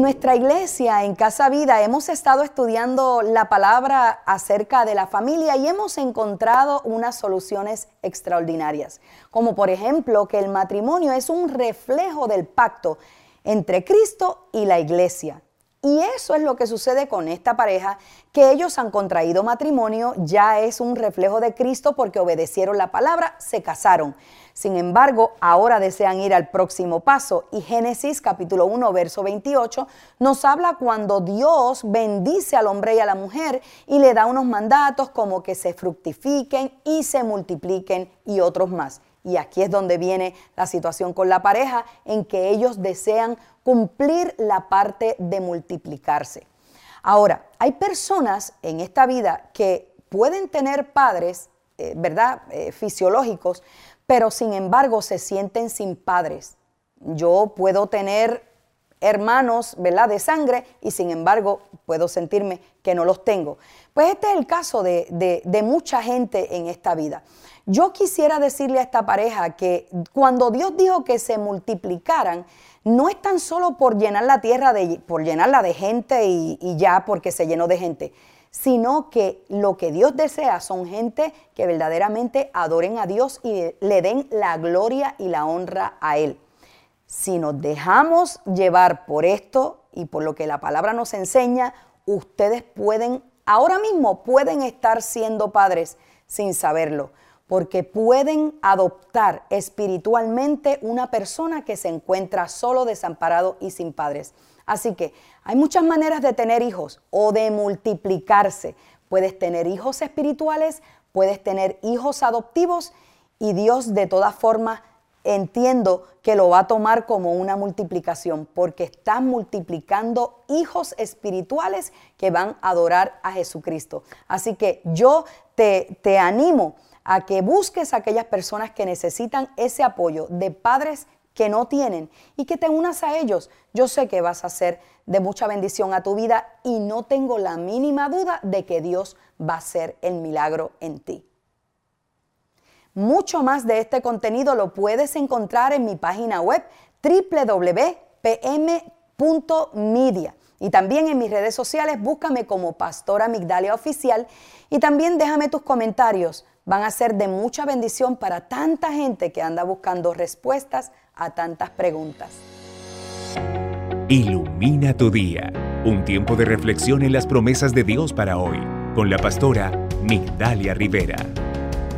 nuestra iglesia, en Casa Vida, hemos estado estudiando la palabra acerca de la familia y hemos encontrado unas soluciones extraordinarias, como por ejemplo que el matrimonio es un reflejo del pacto entre Cristo y la iglesia. Y eso es lo que sucede con esta pareja, que ellos han contraído matrimonio, ya es un reflejo de Cristo porque obedecieron la palabra, se casaron. Sin embargo, ahora desean ir al próximo paso y Génesis capítulo 1, verso 28 nos habla cuando Dios bendice al hombre y a la mujer y le da unos mandatos como que se fructifiquen y se multipliquen y otros más. Y aquí es donde viene la situación con la pareja, en que ellos desean cumplir la parte de multiplicarse. Ahora, hay personas en esta vida que pueden tener padres, eh, ¿verdad?, eh, fisiológicos, pero sin embargo se sienten sin padres. Yo puedo tener hermanos, ¿verdad?, de sangre y sin embargo puedo sentirme que no los tengo. Pues este es el caso de, de mucha gente en esta vida. Yo quisiera decirle a esta pareja que cuando Dios dijo que se multiplicaran, no es tan solo por llenar la tierra, de, por llenarla de gente y, y ya porque se llenó de gente, sino que lo que Dios desea son gente que verdaderamente adoren a Dios y le den la gloria y la honra a Él. Si nos dejamos llevar por esto y por lo que la palabra nos enseña, ustedes pueden, ahora mismo pueden estar siendo padres sin saberlo porque pueden adoptar espiritualmente una persona que se encuentra solo, desamparado y sin padres. Así que hay muchas maneras de tener hijos o de multiplicarse. Puedes tener hijos espirituales, puedes tener hijos adoptivos y Dios de todas formas entiendo que lo va a tomar como una multiplicación, porque estás multiplicando hijos espirituales que van a adorar a Jesucristo. Así que yo te, te animo a que busques a aquellas personas que necesitan ese apoyo de padres que no tienen y que te unas a ellos. Yo sé que vas a ser de mucha bendición a tu vida y no tengo la mínima duda de que Dios va a hacer el milagro en ti. Mucho más de este contenido lo puedes encontrar en mi página web www.pm.media. Y también en mis redes sociales búscame como Pastora Migdalia Oficial y también déjame tus comentarios van a ser de mucha bendición para tanta gente que anda buscando respuestas a tantas preguntas. Ilumina tu día, un tiempo de reflexión en las promesas de Dios para hoy, con la pastora Migdalia Rivera.